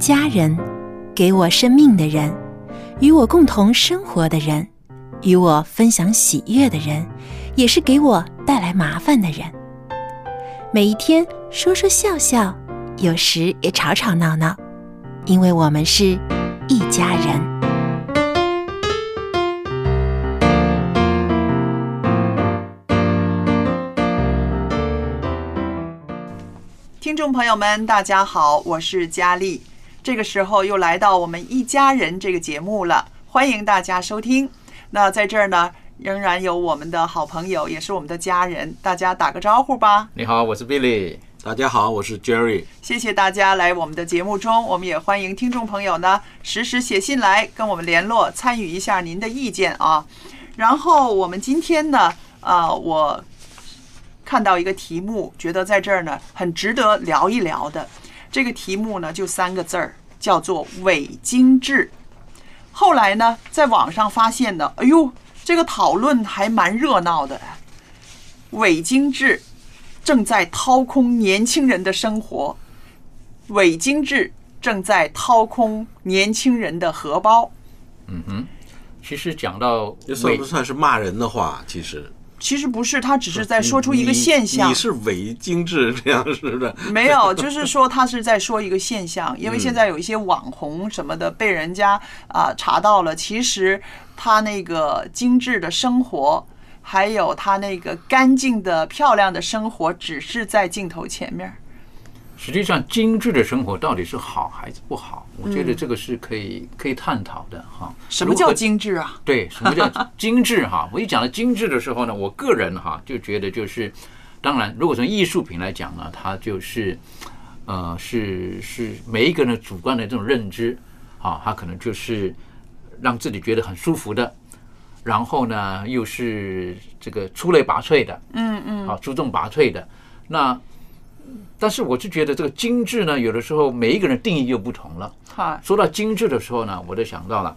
家人，给我生命的人，与我共同生活的人，与我分享喜悦的人，也是给我带来麻烦的人。每一天说说笑笑，有时也吵吵闹闹，因为我们是一家人。听众朋友们，大家好，我是佳丽。这个时候又来到我们一家人这个节目了，欢迎大家收听。那在这儿呢，仍然有我们的好朋友，也是我们的家人，大家打个招呼吧。你好，我是 Billy。大家好，我是 Jerry。谢谢大家来我们的节目中，我们也欢迎听众朋友呢实时写信来跟我们联络，参与一下您的意见啊。然后我们今天呢，啊，我看到一个题目，觉得在这儿呢很值得聊一聊的。这个题目呢就三个字儿，叫做伪精致。后来呢，在网上发现的，哎呦，这个讨论还蛮热闹的。伪精致正在掏空年轻人的生活，伪精致正在掏空年轻人的荷包。嗯哼，其实讲到这算不算是骂人的话？其实其实不是，他只是在说出一个现象你。是伪精致这样似的。没有，就是说他是在说一个现象，因为嗯现在有一些网红什么的被人家啊、查到了，其实他那个精致的生活，还有他那个干净的漂亮的生活，只是在镜头前面。实际上，精致的生活到底是好还是不好？我觉得这个是可以可以探讨的哈。什么叫精致啊？对，什么叫 精致哈？我一讲到精致的时候呢，我个人哈就觉得就是，当然，如果从艺术品来讲呢，它就是呃是是每一个人的主观的这种认知啊，它可能就是让自己觉得很舒服的，然后呢又是这个出类拔萃的，嗯嗯，啊，出众拔萃的。那但是我就觉得这个精致呢，有的时候每一个人定义又不同了。哈，说到精致的时候呢，我就想到了，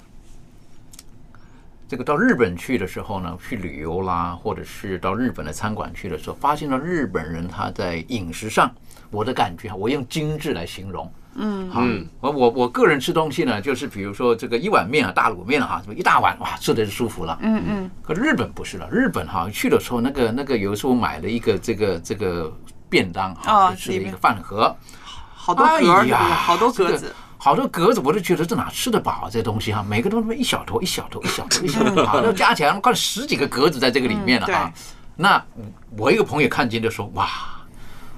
这个到日本去的时候呢，去旅游啦，或者是到日本的餐馆去的时候，发现了日本人他在饮食上，我的感觉哈，我用精致来形容。嗯，好，我我我个人吃东西呢，就是比如说这个一碗面啊，大卤面哈，什么一大碗哇，吃的是舒服了。嗯嗯，可日本不是了，日本哈去的时候，那个那个有时候买了一个这个这个便当哈，啊就吃了一个饭盒，好多格儿，哎对不对呀好多格这个子。好多格子，我都觉得这哪吃得饱啊？这东西哈，每个都他妈一小坨一小坨一小坨一小坨，好，都加起来快十几个格子在这个里面了嗯啊。那我一个朋友看见就说：“哇，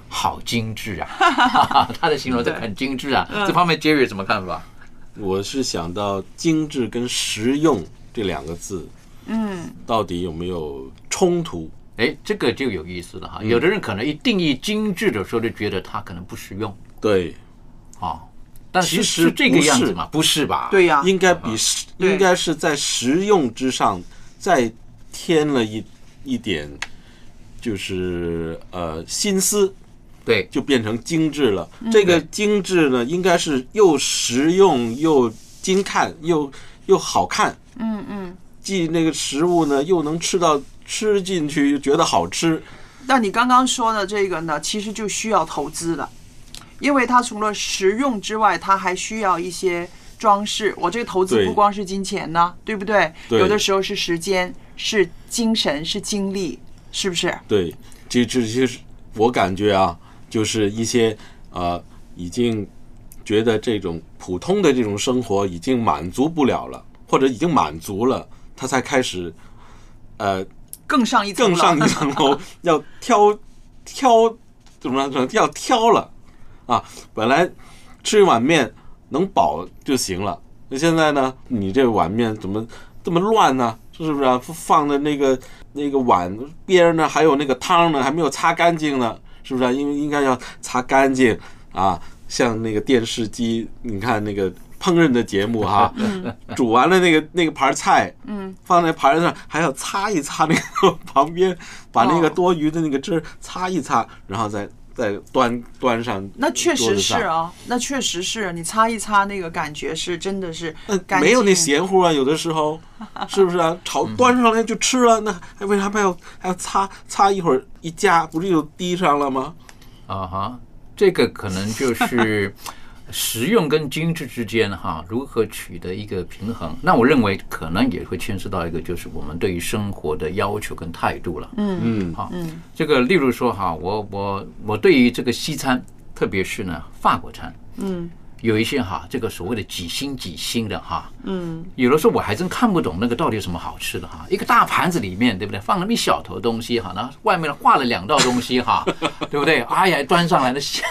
好精致啊！” 他的形容这很精致啊。嗯这方面 Jerry 有什么看法？我是想到精致跟实用这两个字，嗯，到底有没有冲突？哎，这个就有意思了哈。嗯有的人可能一定义精致的时候，就觉得它可能不实用对，啊。但其实这个是样子吗？不是吧？对呀、应该比应该是在实用之上再添了一一点，就是呃心思，对，就变成精致了。这个精致呢，应该是又实用又精看又又好看，嗯嗯。既那个食物呢又能吃到吃进去，又觉得好吃。那你刚刚说的这个呢，其实就需要投资了，因为它除了实用之外，它还需要一些装饰。我这个投资不光是金钱呢，对不对？对有的时候是时间，是精神，是精力，是不是？对，这这些是我感觉啊，就是一些呃已经觉得这种普通的这种生活已经满足不了了，或者已经满足了，他才开始呃更上一层更上一楼层楼，要挑挑怎么说？要挑了啊！本来吃一碗面能饱就行了，那现在呢？你这碗面怎么这么乱呢？是不是、啊？放的那个那个碗边儿呢，还有那个汤呢，还没有擦干净呢，是不是、啊？因为应该要擦干净啊！像那个电视机，你看那个烹饪的节目哈，煮完了那个那个盘菜，嗯，放在盘上还要擦一擦那个旁边，把那个哦多余的那个汁擦一擦，然后再再端端上。那确实是啊，那确实是你擦一擦，那个感觉是真的是没有那净咸乎啊，有的时候 是不是啊？炒端上来就吃了，那还为啥还要还要擦擦一会儿一夹，不是就滴上了吗？啊哈，这个可能就是实用跟精致之间哈，如何取得一个平衡？那我认为可能也会牵涉到一个，就是我们对于生活的要求跟态度了。嗯嗯好，这个例如说哈，我我我对于这个西餐，特别是呢法国餐，嗯有一些哈，这个所谓的几星几星的哈，嗯，有的时候我还真看不懂那个到底有什么好吃的哈。一个大盘子里面，对不对？放那么一小坨东西哈，然后外面画了两道东西哈，对不对？哎呀，端上来的 吓，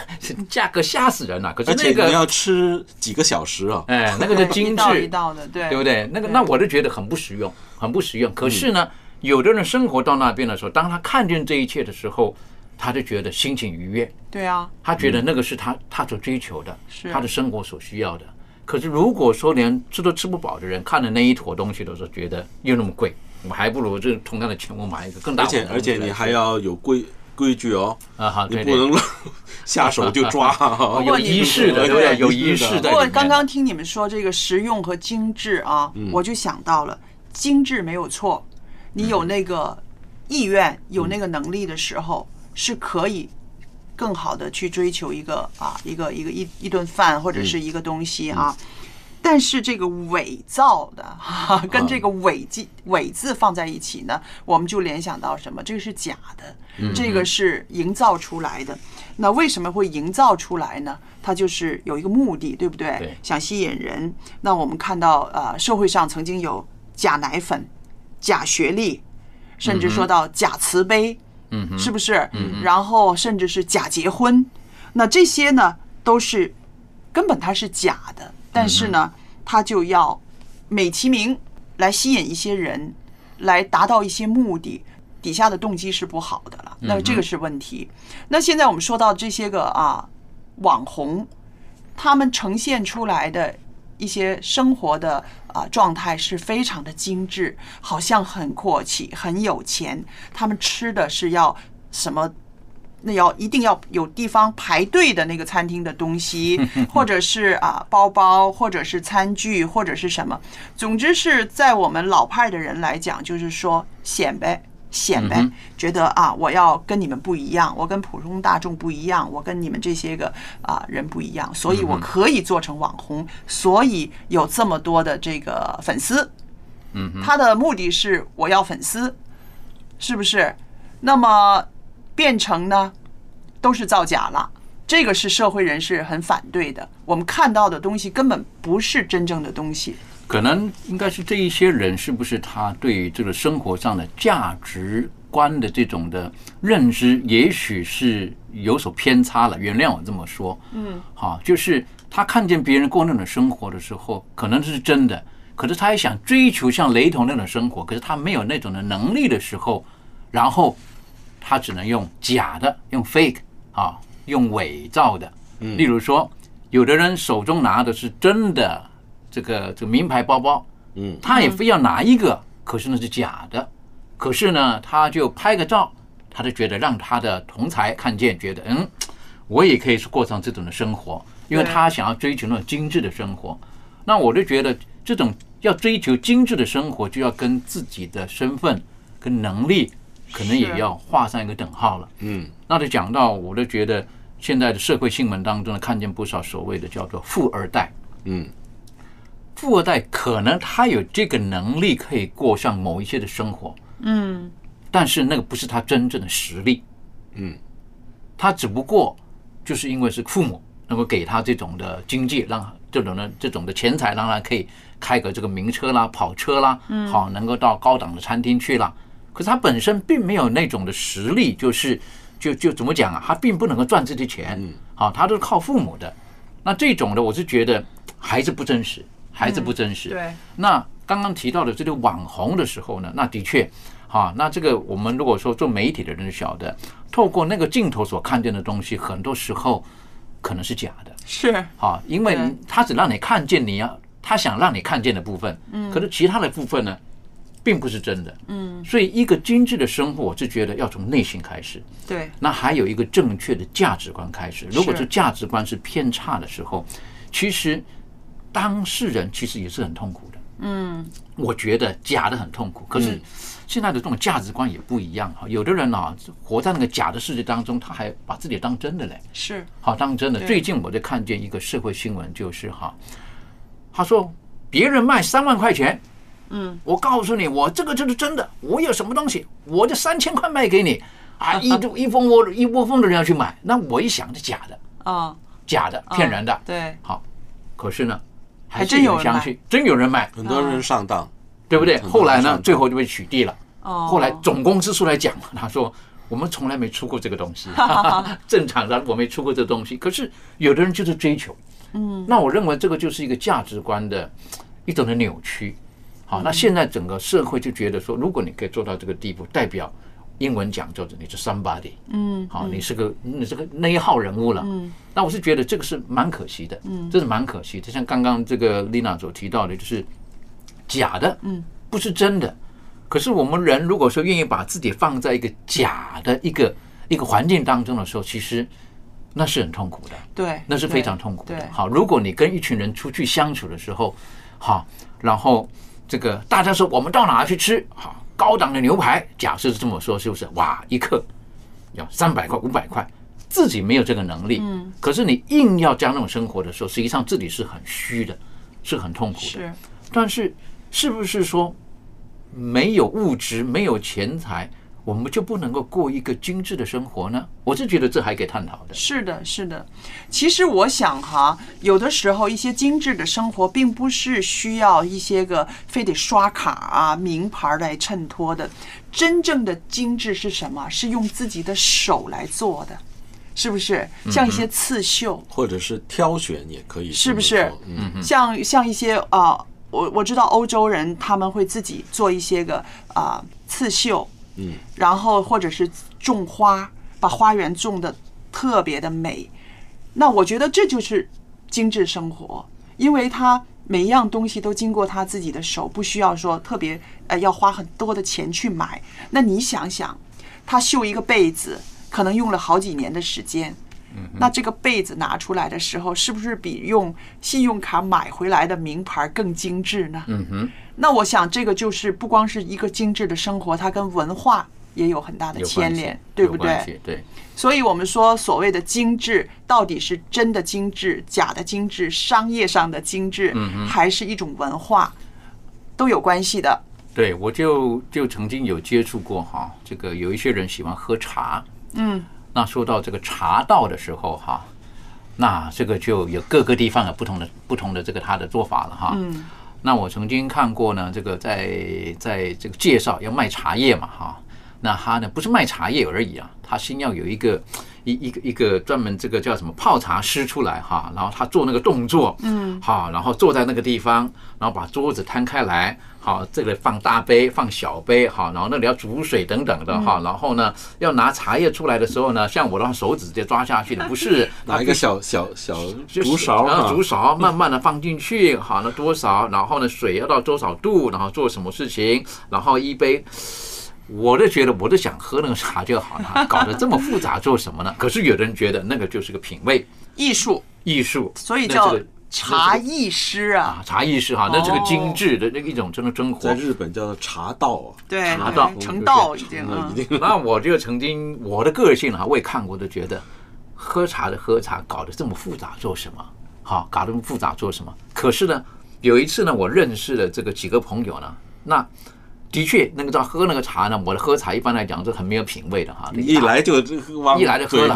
价格吓死人了。可是那个，你要吃几个小时啊？哎，那个叫精致 一致，道的，对对不对？那个那我就觉得很不实用，很不实用。可是呢，有的人生活到那边的时候，当他看见这一切的时候，他就觉得心情愉悦。对啊，他觉得那个是他他所追求的，是他的生活所需要的。可是如果说连吃都吃不饱的人，看了那一坨东西的时候，觉得又那么贵，我还不如这同样的钱我买一个更大而且。而且你还要有规规矩哦，啊哈，对对，你不能 下手就抓哦。有仪式的，对？有仪式的。不过刚刚听你们说这个实用和精致啊，我就想到了，精致没有错，你有那个意愿、有那个能力的时候，是可以更好的去追求一个啊一个一个一一顿饭或者是一个东西啊。但是这个伪造的哈、跟这个伪字伪字放在一起呢，我们就联想到什么？这个是假的，这个是营造出来的。那为什么会营造出来呢？它就是有一个目的，对不对？对想吸引人。那我们看到呃，社会上曾经有假奶粉、假学历，甚至说到假慈悲，嗯，是不是？然后甚至是假结婚，那这些呢都是根本它是假的，但是呢，它就要美其名来吸引一些人，来达到一些目的，底下的动机是不好的了，那这个是问题。那现在我们说到这些个啊网红，他们呈现出来的一些生活的啊状态是非常的精致，好像很阔气、很有钱。他们吃的是要什么？那要一定要有地方排队的那个餐厅的东西，或者是啊包包，或者是餐具，或者是什么。总之是在我们老派的人来讲，就是说显摆。显摆嗯，觉得啊，我要跟你们不一样，我跟普通大众不一样，我跟你们这些个啊人不一样，所以我可以做成网红，所以有这么多的这个粉丝。嗯哼，他的目的是我要粉丝，是不是？那么变成呢，都是造假了。这个是社会人士很反对的。我们看到的东西根本不是真正的东西。可能应该是这一些人是不是他对于这个生活上的价值观的这种的认知，也许是有所偏差了。原谅我这么说，嗯，好，就是他看见别人过那种生活的时候，可能是真的，可是他也想追求像雷同那种生活，可是他没有那种的能力的时候，然后他只能用假的，用 fake 啊，用伪造的。例如说，有的人手中拿的是真的这个这个名牌包包，嗯，他也非要拿一个，可是那是假的。可是呢，他就拍个照，他就觉得让他的同才看见，觉得嗯，我也可以是过上这种的生活，因为他想要追求那种精致的生活。那我就觉得这种要追求精致的生活，就要跟自己的身份跟能力，可能也要画上一个等号了。嗯，那就讲到，我就觉得现在的社会新闻当中呢，看见不少所谓的叫做富二代。嗯，富二代可能他有这个能力，可以过上某一些的生活，嗯，但是那个不是他真正的实力。嗯，他只不过就是因为是父母能够给他这种的经济，让这种的这种的钱财，让他可以开个这个名车啦、跑车啦，好，能够到高档的餐厅去啦。可是他本身并没有那种的实力，就是就就怎么讲啊？他并不能够赚这些钱，嗯好，他都是靠父母的。那这种的，我是觉得还是不真实，还是不真实。对，那刚刚提到的这个网红的时候呢，那的确，哈，那这个我们如果说做媒体的人晓得，透过那个镜头所看见的东西，很多时候可能是假的，是。哈，因为他只让你看见你要他想让你看见的部分，嗯，可是其他的部分呢，并不是真的，嗯，所以一个精致的生活，我是觉得要从内心开始，对，那还有一个正确的价值观开始。如果是。这价值观是偏差的时候，其实当事人其实也是很痛苦的。嗯，我觉得假的很痛苦，可嗯是现在的这种价值观也不一样哈。有的人啊，活在那个假的世界当中，他还把自己当真的嘞。是好，当真的。最近我就看见一个社会新闻，就是哈，他说别人卖三万块钱，嗯，我告诉你，我这个就是真的，我有什么东西，我就三千块卖给你啊，一一蜂窝一窝蜂的人要去买，那我一想是假的，啊，假的，骗人的。对，好，可是呢，还真有人买相信，真有人买，很多人上当，对不对？后来呢，最后就被取缔了。哦，后来总公司出来讲，他说我们从来没出过这个东西，正常的我没出过这东西。可是有的人就是追求，嗯，那我认为这个就是一个价值观的一种的扭曲。好，那现在整个社会就觉得说，如果你可以做到这个地步，代表英文讲叫做你是 somebody，嗯，好，你是个你是个那一号人物了，嗯，那我是觉得这个是蛮可惜的，嗯，这是蛮可惜的。像刚刚这个丽娜所提到的，就是假的，嗯，不是真的。可是我们人如果说愿意把自己放在一个假的一个一个环境当中的时候，其实那是很痛苦的，对，那是非常痛苦的。好，如果你跟一群人出去相处的时候，好，然后这个大家说我们到哪去吃？好高档的牛排，假设是这么说，是不是？哇，一克要三百块、五百块，自己没有这个能力，嗯，可是你硬要加那种生活的时候，实际上自己是很虚的，是很痛苦的。是但是是不是说没有物质、没有钱财，我们就不能够过一个精致的生活呢？我是觉得这还可以探讨的。是的，是的。其实我想哈，有的时候一些精致的生活，并不是需要一些个非得刷卡啊、名牌来衬托的。真正的精致是什么？是用自己的手来做的，是不是？像一些刺绣，或者是挑选也可以是不是嗯，像像一些啊、我我知道欧洲人他们会自己做一些个啊、刺绣，嗯，然后或者是种花，把花园种的特别的美。那我觉得这就是精致生活，因为他每一样东西都经过他自己的手，不需要说特别呃要花很多的钱去买。那你想想，他绣一个被子，可能用了好几年的时间。那这个被子拿出来的时候，是不是比用信用卡买回来的名牌更精致呢？嗯哼，那我想，这个就是不光是一个精致的生活，它跟文化也有很大的牵连，对不对？对，所以我们说，所谓的精致，到底是真的精致、假的精致、商业上的精致，还是一种文化，都有关系的。对，我就就曾经有接触过哈，这个有一些人喜欢喝茶，嗯，那说到这个茶道的时候哈，那这个就有各个地方有不同的不同的这个他的做法了哈。嗯，那我曾经看过呢，这个在在这个介绍要卖茶叶嘛哈，那他呢不是卖茶叶而已啊，他先要有一个一一个一个专门这个叫什么泡茶师出来哈，然后他做那个动作，嗯，好，然后坐在那个地方，然后把桌子摊开来，好，这个放大杯放小杯，好，然后那里要煮水等等的哈，然后呢要拿茶叶出来的时候呢，像我的话手指直接抓下去的，不是拿一个小小小就是竹勺然后啊竹勺 慢慢的放进去，好，那多少，然后呢水要到多少度，然后做什么事情，然后一杯。我都觉得，我都想喝那个茶就好了，搞得这么复杂做什么呢？可是有的人觉得那个就是个品味艺术，艺术，所以叫这个茶艺师啊。啊茶艺师哈，那这个哦精致的那一种真的生活在。日本叫做茶道啊，对，茶道成道已经嗯嗯已经那我就曾经我的个性哈，我也看过，都觉得喝茶的喝茶搞得这么复杂做什么？好，搞得这么复杂做什么？可是呢，有一次呢，我认识了这个几个朋友呢，那的确，那个叫喝那个茶呢，我的喝茶一般来讲是很没有品味的哈。一来就一来就喝了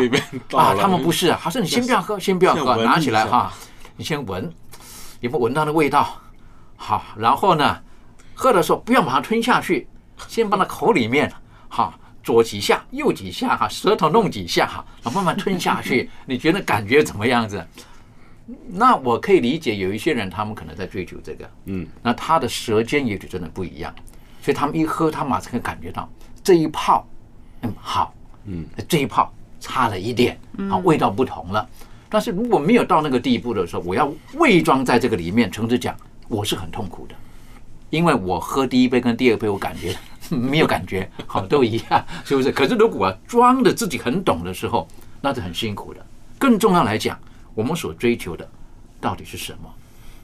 啊，他们不是啊，他说你先不要喝，先不要喝，拿起来哈，你先闻，有没有闻到那味道？好，然后呢，喝的时候不要马上吞下去，先放到口里面，好，左几下，右几下哈，舌头弄几下哈，然后慢慢吞下去，你觉得感觉怎么样子？那我可以理解，有一些人他们可能在追求这个，嗯，那他的舌尖也许真的不一样，所以他们一喝，他马上可以感觉到这一泡，嗯，好，嗯，这一泡差了一点，啊，味道不同了。但是如果没有到那个地步的时候，我要伪装在这个里面，诚实讲，我是很痛苦的，因为我喝第一杯跟第二杯，我感觉没有感觉，好都一样，是不是？可是如果装的自己很懂的时候，那是很辛苦的。更重要来讲，我们所追求的到底是什么？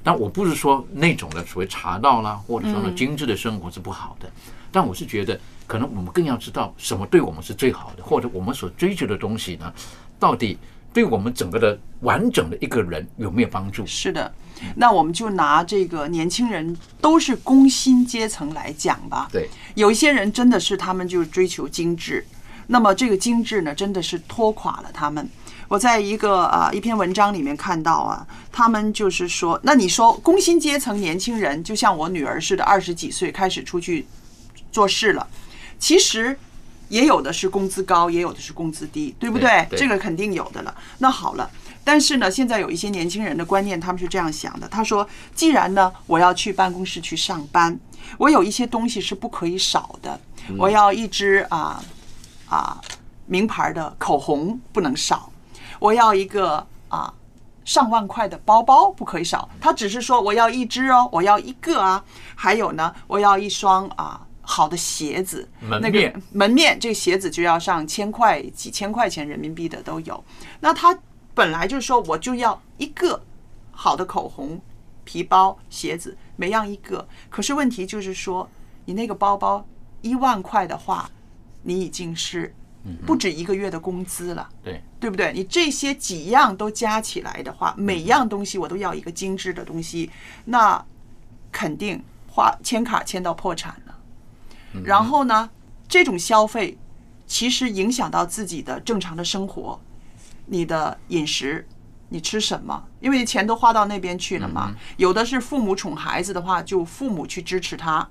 但我不是说那种的所谓茶道啦，或者说呢精致的生活是不好的，但我是觉得，可能我们更要知道什么对我们是最好的，或者我们所追求的东西呢，到底对我们整个的完整的一个人有没有帮助？是的，那我们就拿这个年轻人都是工薪阶层来讲吧。对，有一些人真的是他们就追求精致，那么这个精致呢，真的是拖垮了他们。我在一个啊一篇文章里面看到啊，他们就是说，那你说工薪阶层年轻人，就像我女儿似的，二十几岁开始出去做事了，其实也有的是工资高，也有的是工资低，对不对？对对这个肯定有的了。那好了。但是呢，现在有一些年轻人的观念，他们是这样想的。他说，既然呢，我要去办公室去上班，我有一些东西是不可以少的。我要一支啊啊名牌的口红不能少，我要一个啊上万块的包包不可以少。他只是说我要一只哦，我要一个啊。还有呢，我要一双啊好的鞋子，那门面个门面这个鞋子就要上千块、几千块钱人民币的都有。那他本来就是说我就要一个好的口红、皮包、鞋子，每样一个。可是问题就是说，你那个包包一万块的话，你已经是不止一个月的工资了。对，对不对？你这些几样都加起来的话，每样东西我都要一个精致的东西，那肯定花签卡签到破产了。然后呢，这种消费其实影响到自己的正常的生活，你的饮食，你吃什么？因为钱都花到那边去了嘛。有的是父母宠孩子的话，就父母去支持他，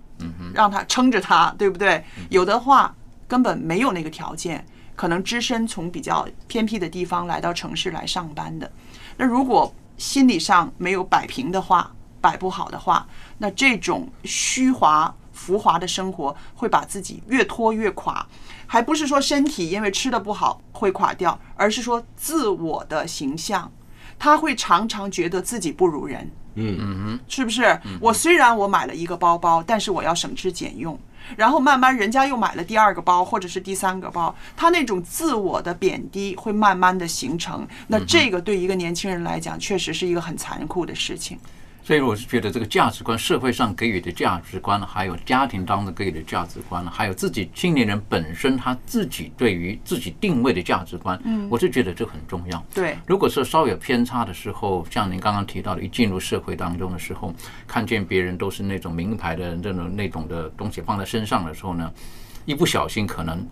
让他撑着他，对不对？有的话根本没有那个条件，可能只身从比较偏僻的地方来到城市来上班的。那如果心理上没有摆平的话，摆不好的话，那这种虚华浮华的生活会把自己越拖越垮。还不是说身体因为吃的不好会垮掉，而是说自我的形象，他会常常觉得自己不如人。嗯嗯嗯是不是？我虽然我买了一个包包，但是我要省吃俭用，然后慢慢人家又买了第二个包或者是第三个包，他那种自我的贬低会慢慢的形成。那这个对一个年轻人来讲，确实是一个很残酷的事情。所以我是觉得这个价值观，社会上给予的价值观，还有家庭当中给予的价值观，还有自己青年人本身他自己对于自己定位的价值观，嗯，我是觉得这很重要。对，如果说稍有偏差的时候，像您刚刚提到的，一进入社会当中的时候，看见别人都是那种名牌的那种那种的东西放在身上的时候呢，一不小心可能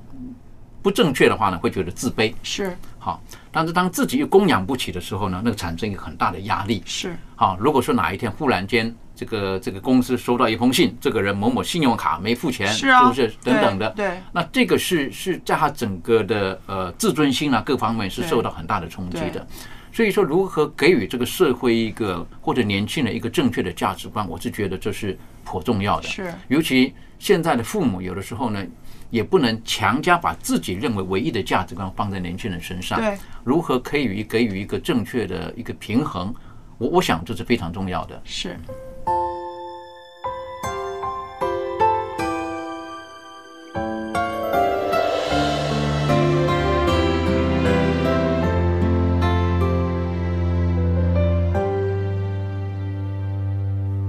不正确的话呢，会觉得自卑。是好，但是当自己又供养不起的时候呢，那个产生一个很大的压力。是，好，如果说哪一天忽然间这个这个公司收到一封信，这个人某某信用卡没付钱，是啊不是等等的？对对那这个是是在他整个的呃自尊心啊各方面是受到很大的冲击的。所以说，如何给予这个社会一个或者年轻人一个正确的价值观，我是觉得这是颇重要的。是尤其现在的父母有的时候呢，也不能强加把自己认为唯一的价值观放在年轻人身上。对，如何可以给予一个正确的一个平衡，我我想这是非常重要的。是。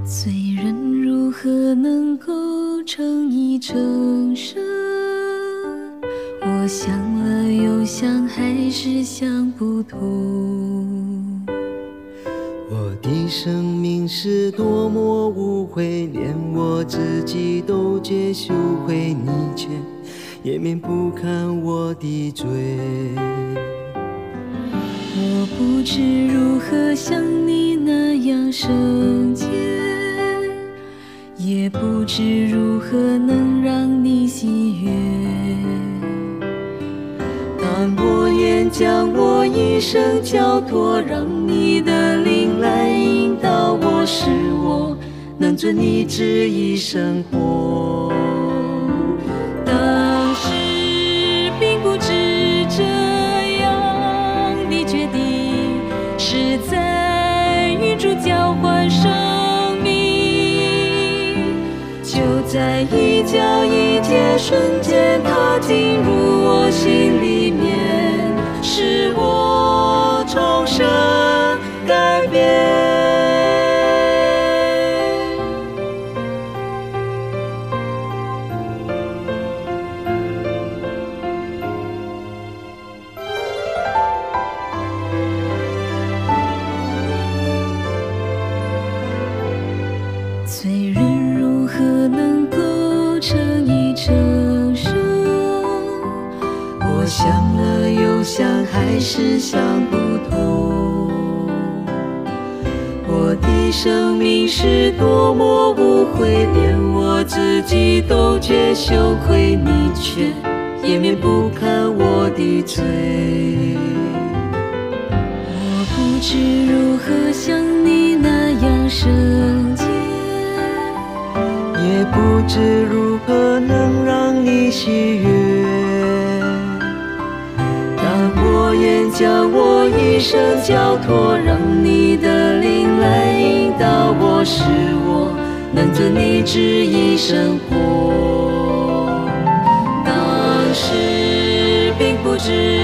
罪人如何能构成一城市？我想了又想，还是想不通。我的生命是多么无悔，连我自己都觉羞愧，你却也免不看我的罪。我不知如何像你那样圣洁，也不知如何能让你喜悦。但我愿将我一生交托，让你的灵来引导我，使我能遵你旨意生活。在一脚一阶瞬间，它进入我心里面，使我重生。生命是多么无悔，连我自己都觉羞愧，你却也免不看我的罪。我不知如何像你那样圣洁，也不知如何能让你喜悦。但我愿将我一生交托，让你的道我，是我能遵你旨意生活。当时并不知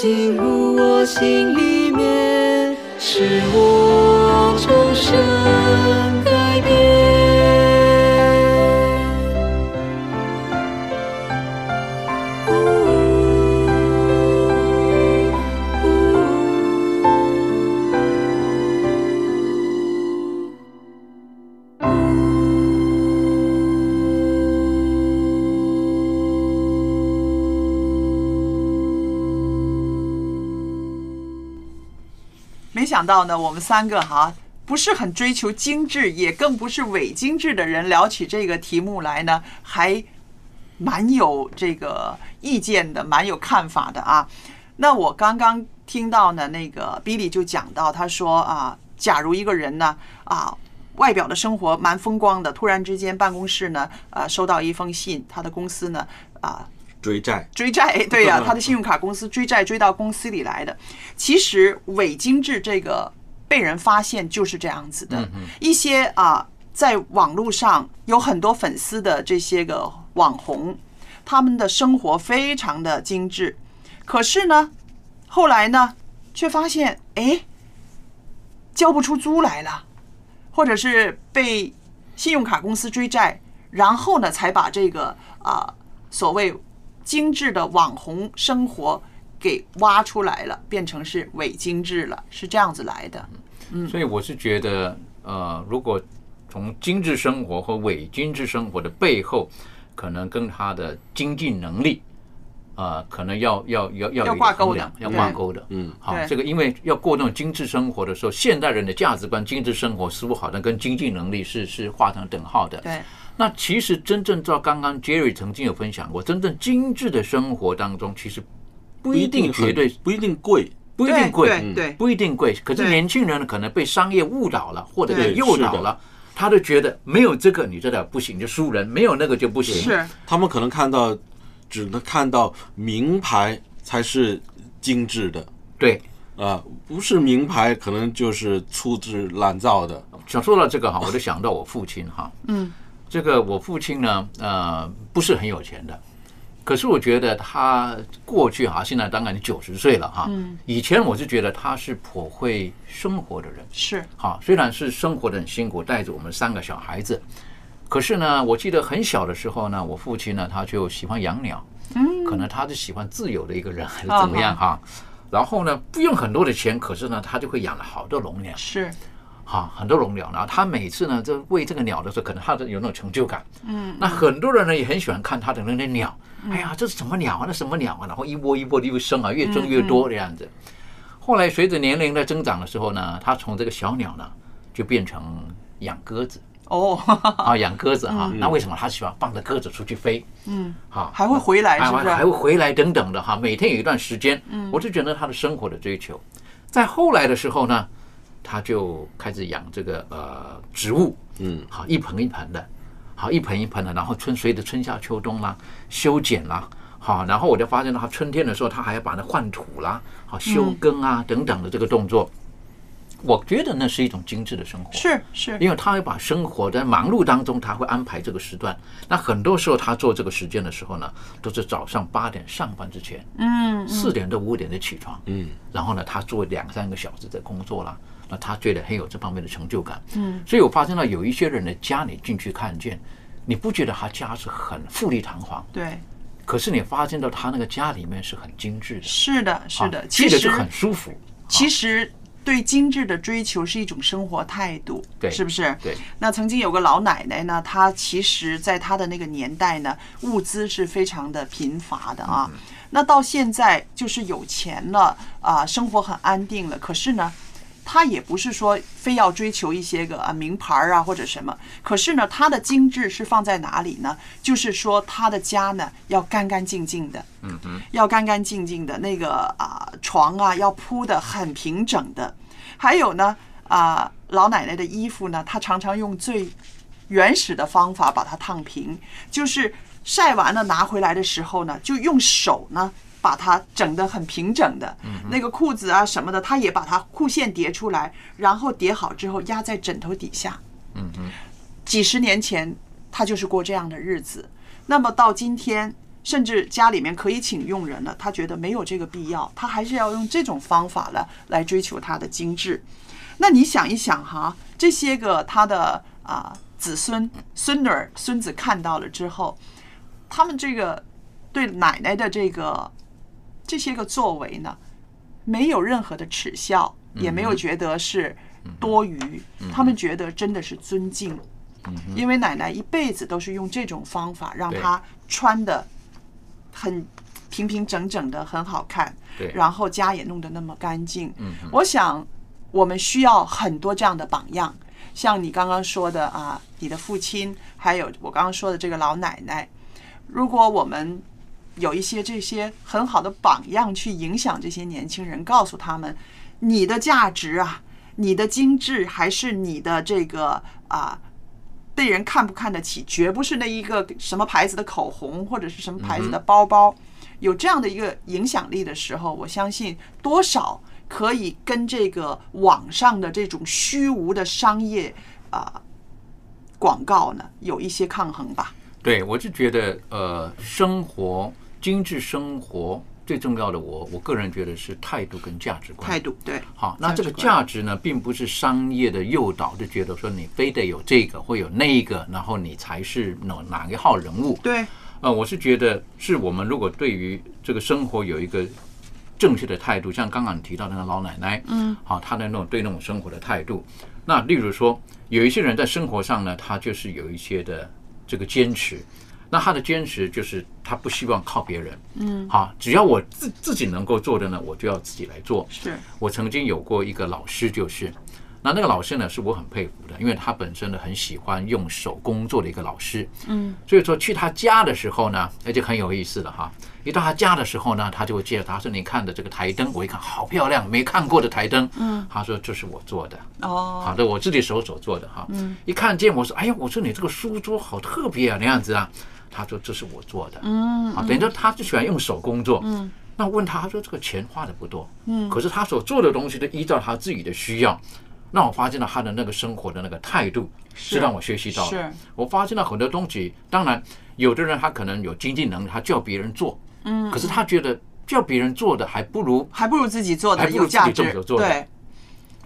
进入我心里。到呢，我们三个哈不是很追求精致，也更不是伪精致的人，聊起这个题目来呢，还蛮有这个意见的，蛮有看法的啊。那我刚刚听到呢，那个 Billy 就讲到，他说啊，假如一个人呢啊。外表的生活蛮风光的，突然之间办公室呢，呃，收到一封信，他的公司呢，啊、追债，追债，对呀、他的信用卡公司追债追到公司里来的。其实伪精致这个被人发现就是这样子的，一些啊，在网络上有很多粉丝的这些个网红，他们的生活非常的精致，可是呢，后来呢，却发现哎，交不出租来了，或者是被信用卡公司追债，然后呢，才把这个啊、所谓精致的网红生活给挖出来了，变成是伪精致了，是这样子来的。嗯所以我是觉得，呃，如果从精致生活和伪精致生活的背后，可能跟他的经济能力，啊，可能要要要要挂钩的要挂钩的。嗯，好，这个因为要过那种精致生活的时候，现代人的价值观，精致生活似乎好像跟经济能力是是画上等号的。对，那其实真正照刚刚 Jerry 曾经有分享过，真正精致的生活当中，其实不一定绝对不一定贵，不一定贵，对对不一定贵。可是年轻人可能被商业误导了，或者是诱导了，他就觉得没有这个你这点不行就输人，没有那个就不行。是他们可能看到只能看到名牌才是精致的对。啊，不是名牌可能就是粗制滥造的。想说到这个哈，我就想到我父亲哈，嗯，这个我父亲呢，呃，不是很有钱的，可是我觉得他过去哈，现在当然九十岁了哈，嗯，以前我是觉得他是颇会生活的人，是。哈，虽然是生活的很辛苦，带着我们三个小孩子，可是呢，我记得很小的时候呢，我父亲呢他就喜欢养鸟，嗯，可能他是喜欢自由的一个人还是怎么样哈，然后呢不用很多的钱，可是呢他就会养了好多笼鸟，是哈，很多笼鸟，然后他每次呢，就喂这个鸟的时候，可能他的有那种成就感。嗯，那很多人呢也很喜欢看他的那些鸟。哎呀，这是什么鸟啊？那什么鸟啊？然后一窝一窝的又生啊，越生越多这样子。后来随着年龄的增长的时候呢，他从这个小鸟呢，就变成养鸽子哦，啊，养鸽子哈。那为什么他喜欢放着鸽子出去飞？嗯，好，还会回来是不是？还会回来等等的哈，每天有一段时间，我就觉得他的生活的追求。在后来的时候呢，他就开始养这个呃植物，嗯，好一盆一盆的，好一盆一盆的，然后春随着春夏秋冬啦，修剪啦，好，然后我就发现他春天的时候，他还要把那换土啦，好修根啊等等的这个动作，我觉得那是一种精致的生活，是是，因为他会把生活在忙碌当中，他会安排这个时段。那很多时候他做这个时间的时候呢，都是早上八点上班之前，嗯，四点到五点的起床，嗯，然后呢，他做两三个小时的工作啦，那他觉得很有这方面的成就感，嗯，所以我发现到有一些人的家里进去看见，你不觉得他家是很富丽堂皇，对，可是你发现到他那个家里面是很精致的，是的，是的啊，其实很舒服，其实对精致的追求是一种生活态度，对是不是？对。那曾经有个老奶奶呢，她其实在她的那个年代呢，物资是非常的贫乏的啊。那到现在就是有钱了啊，生活很安定了，可是呢。她也不是说非要追求一些个啊名牌啊或者什么，可是呢，她的精致是放在哪里呢？就是说她的家呢要干干净净的，嗯哼，要干干净净的，那个啊床啊要铺的很平整的，还有呢啊老奶奶的衣服呢，她常常用最原始的方法把它烫平，就是晒完了拿回来的时候呢，就用手呢把它整得很平整的，那个裤子啊什么的，他也把它裤线叠出来，然后叠好之后压在枕头底下。嗯哼，几十年前，他就是过这样的日子。那么到今天，甚至家里面可以请佣人了，他觉得没有这个必要，他还是要用这种方法了来追求他的精致。那你想一想哈，这些个他的啊子孙、孙女儿、孙子看到了之后，他们这个对奶奶的这个这些个作为呢，没有任何的耻笑，也没有觉得是多余，他们觉得真的是尊敬。因为奶奶一辈子都是用这种方法让对。她穿的很平平整整的，很好看，对。然后家也弄得那么干净。嗯我想我们需要很多这样的榜样，像你刚刚说的啊，你的父亲，还有我刚刚说的这个老奶奶。如果我们有一些这些很好的榜样去影响这些年轻人，告诉他们你的价值啊，你的精致还是你的这个啊。被人看不看得起，绝不是那一个什么牌子的口红或者是什么牌子的包包，有这样的一个影响力的时候，我相信多少可以跟这个网上的这种虚无的商业啊、广告呢有一些抗衡吧。对，我是觉得，呃，生活精致生活最重要的我，我个人觉得是态度跟价值观。态度对，好，那这个价值观价值呢，并不是商业的诱导，就觉得说你非得有这个或有那一个，然后你才是哪哪一号人物。对，呃，我是觉得是我们如果对于这个生活有一个正确的态度，像刚刚你提到那个老奶奶，嗯，好，她的那种对那种生活的态度。那例如说，有一些人在生活上呢，他就是有一些的这个坚持。那他的坚持就是他不希望靠别人，嗯，好，只要我自自己能够做的呢，我就要自己来做。是，我曾经有过一个老师，就是那那个老师呢，是我很佩服的，因为他本身呢很喜欢用手工作的一个老师。嗯，所以说去他家的时候呢，那就很有意思了哈。一到他家的时候呢，他就会介绍，他说：“你看的这个台灯，我一看好漂亮，没看过的台灯。”嗯，他说：“这是我做的。”哦，好的，我自己手手做的哈。嗯，一看见我说：“哎呀，我说你这个书桌好特别啊，那样子啊。”他说：“这是我做的。”嗯，啊，等于说他就喜欢用手工作。嗯，那问他，他说这个钱花的不多。嗯可是他所做的东西都依照他自己的需要。那我发现了他的那个生活的那个态度是是让我学习到的。是我发现了很多东西，当然有的人他可能有经济能力，他叫别人做，嗯，可是他觉得叫别人做的还不如还不如自己做的还不如自己有价值动手，做的对，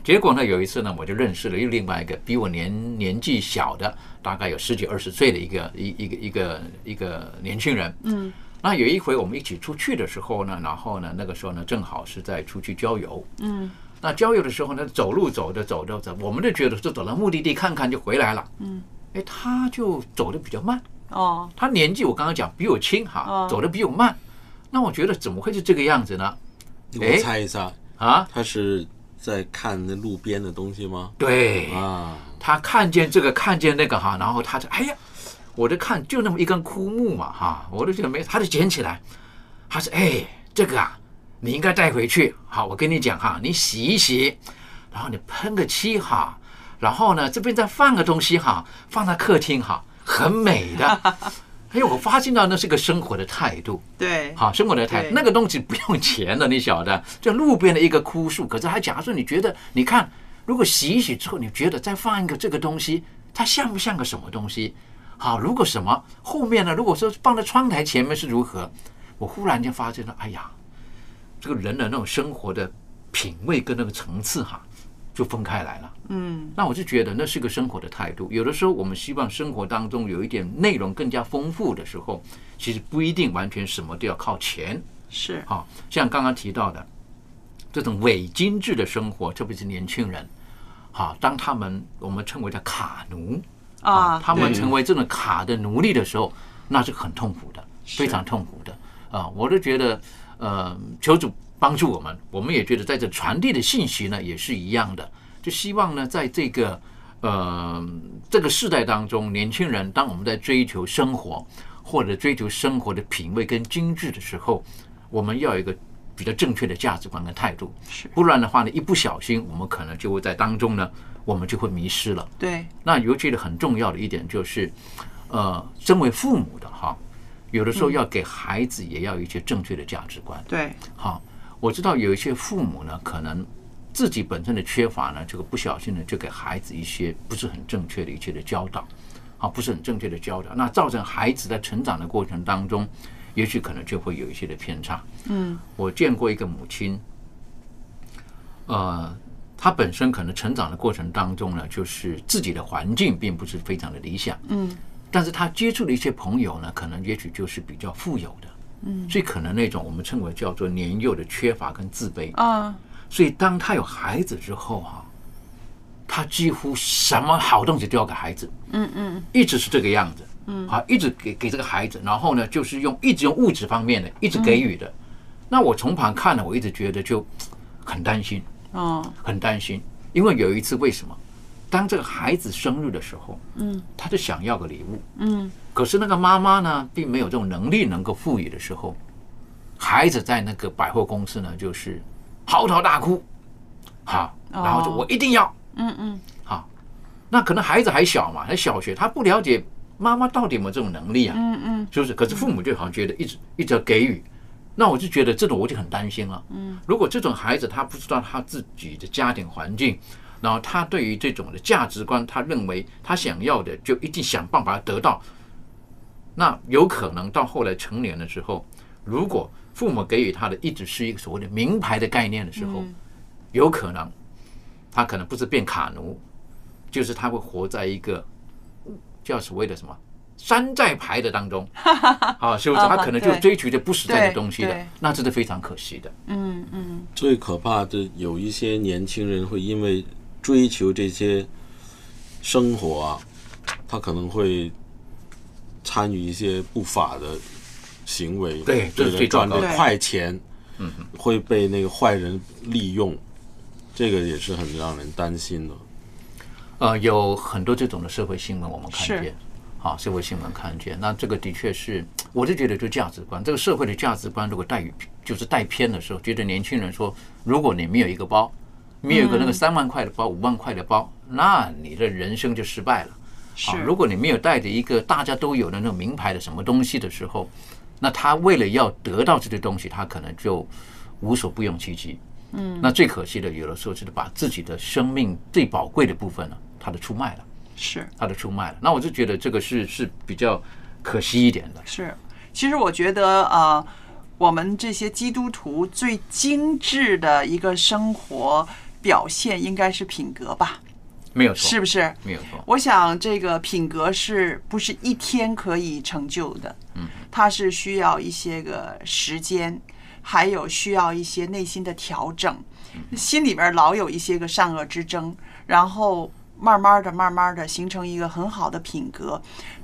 结果呢，有一次呢，我就认识了又另外一个比我年年纪小的，大概有十几二十岁的一个一一个一个一个年轻人。嗯，那有一回我们一起出去的时候呢，然后呢，那个时候呢，正好是在出去郊游。嗯那郊游的时候呢，走路走着走着走，我们就觉得就走到目的地看看就回来了。嗯，哎，他就走的比较慢。哦，他年纪我刚刚讲比我轻哈哦，走的比我慢。那我觉得怎么会是这个样子呢？我猜一下啊，他是在看那路边的东西吗？对啊，他看见这个，看见那个哈，然后他就哎呀，我就看就那么一根枯木嘛哈，我就觉得没，他就捡起来，他说哎，这个啊，你应该带回去，好，我跟你讲哈，你洗一洗，然后你喷个漆哈，然后呢这边再放个东西哈，放在客厅哈，很美的。哎呦，我发现到那是个生活的态度，对，好，生活的态度，那个东西不用钱的，你晓得，就路边的一个枯树，可是他假如说你觉得，你看，如果洗一洗之后，你觉得再放一个这个东西，它像不像个什么东西？好，如果什么后面呢？如果说放在窗台前面是如何？我忽然间发现了，哎呀，这个人的那种生活的品味跟那个层次哈，就分开来了。嗯那我就觉得那是个生活的态度。有的时候我们希望生活当中有一点内容更加丰富的时候，其实不一定完全什么都要靠钱。是，好，像刚刚提到的这种伪精致的生活，特别是年轻人，好，当他们我们称为叫卡奴啊他们成为这种卡的奴隶的时候，那是很痛苦的，非常痛苦的啊！我都觉得，呃，求主帮助我们，我们也觉得在这传递的信息呢也是一样的，就希望呢，在这个呃这个时代当中，年轻人当我们在追求生活或者追求生活的品味跟精致的时候，我们要有一个比较正确的价值观跟态度，是不然的话呢，一不小心我们可能就会在当中呢，我们就会迷失了。对，那尤其的很重要的一点就是，呃，身为父母的哈，有的时候要给孩子也要一些正确的价值观。对，好，我知道有一些父母呢，可能自己本身的缺乏呢，这个不小心呢，就给孩子一些不是很正确的一些的教导，啊，不是很正确的教导，那造成孩子在成长的过程当中，也许可能就会有一些的偏差。嗯。我见过一个母亲，呃，她本身可能成长的过程当中呢，就是自己的环境并不是非常的理想，嗯。但是她接触的一些朋友呢，可能也许就是比较富有的，嗯。所以可能那种我们称为叫做年幼的缺乏跟自卑，啊，所以当他有孩子之后哈、他几乎什么好东西都要给孩子，嗯嗯。一直是这个样子，嗯。啊，一直给给这个孩子，然后呢，就是用一直用物质方面的，一直给予的。那我从旁看了，我一直觉得就很担心，哦。很担心，因为有一次为什么？当这个孩子生日的时候，嗯。他就想要个礼物，嗯。可是那个妈妈呢，并没有这种能力能够赋予的时候，孩子在那个百货公司呢，就是嚎啕大哭，好，然后就哦我一定要，嗯嗯。好，那可能孩子还小嘛，还小学，他不了解妈妈到底有没有这种能力啊，嗯嗯。是不是？可是父母就好像觉得一直一直给予，那我就觉得这种我就很担心了。嗯，如果这种孩子他不知道他自己的家庭环境，然后他对于这种的价值观，他认为他想要的就一定想办法得到，那有可能到后来成年的时候，如果父母给予他的一直是一个所谓的名牌的概念的时候，嗯。有可能他可能不是变卡奴，就是他会活在一个叫所谓的什么山寨牌的当中，啊，是不是？啊他可能就追求着不实在的东西的，那这是非常可惜的。嗯嗯。最可怕的有一些年轻人会因为追求这些生活啊，他可能会参与一些不法的行为，对这是赚的快钱，嗯，会被那个坏人利用，这个也是很让人担心的。呃，有很多这种的社会新闻我们看见，好，社会新闻看见，那这个的确是，我就觉得就价值观，这个社会的价值观如果带于就是带偏的时候，觉得年轻人说，如果你没有一个包，没有一个那个三万块的包、五万块的包，那你的人生就失败了。啊，是如果你没有带着一个大家都有的那种名牌的什么东西的时候，那他为了要得到这些东西，他可能就无所不用其极。嗯，那最可惜的，有的时候就是把自己的生命最宝贵的部分呢，他的出卖了，是他的出卖了。那我就觉得这个是是比较可惜一点的。是，其实我觉得呃，我们这些基督徒最精致的一个生活表现应该是品格吧？没有错，是不是？没有错。我想这个品格是不是一天可以成就的？嗯，它是需要一些个时间，还有需要一些内心的调整，心里边老有一些个善恶之争，然后慢慢的、慢慢的形成一个很好的品格。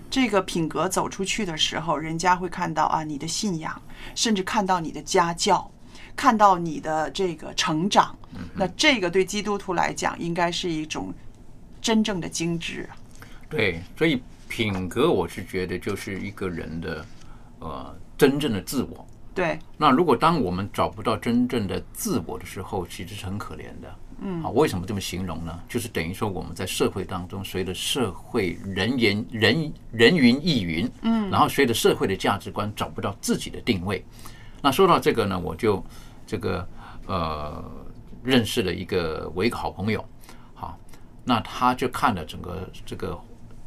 这个品格走出去的时候，人家会看到啊，你的信仰，甚至看到你的家教，看到你的这个成长。那这个对基督徒来讲，应该是一种真正的精致啊。对，所以品格，我是觉得就是一个人的呃真正的自我。对，那如果当我们找不到真正的自我的时候，其实是很可怜的。嗯，啊，为什么这么形容呢？就是等于说我们在社会当中，随着社会人言人人云亦云，嗯，然后随着社会的价值观找不到自己的定位。那说到这个呢，我就这个呃认识了一个我一个好朋友，好，那他就看了整个这个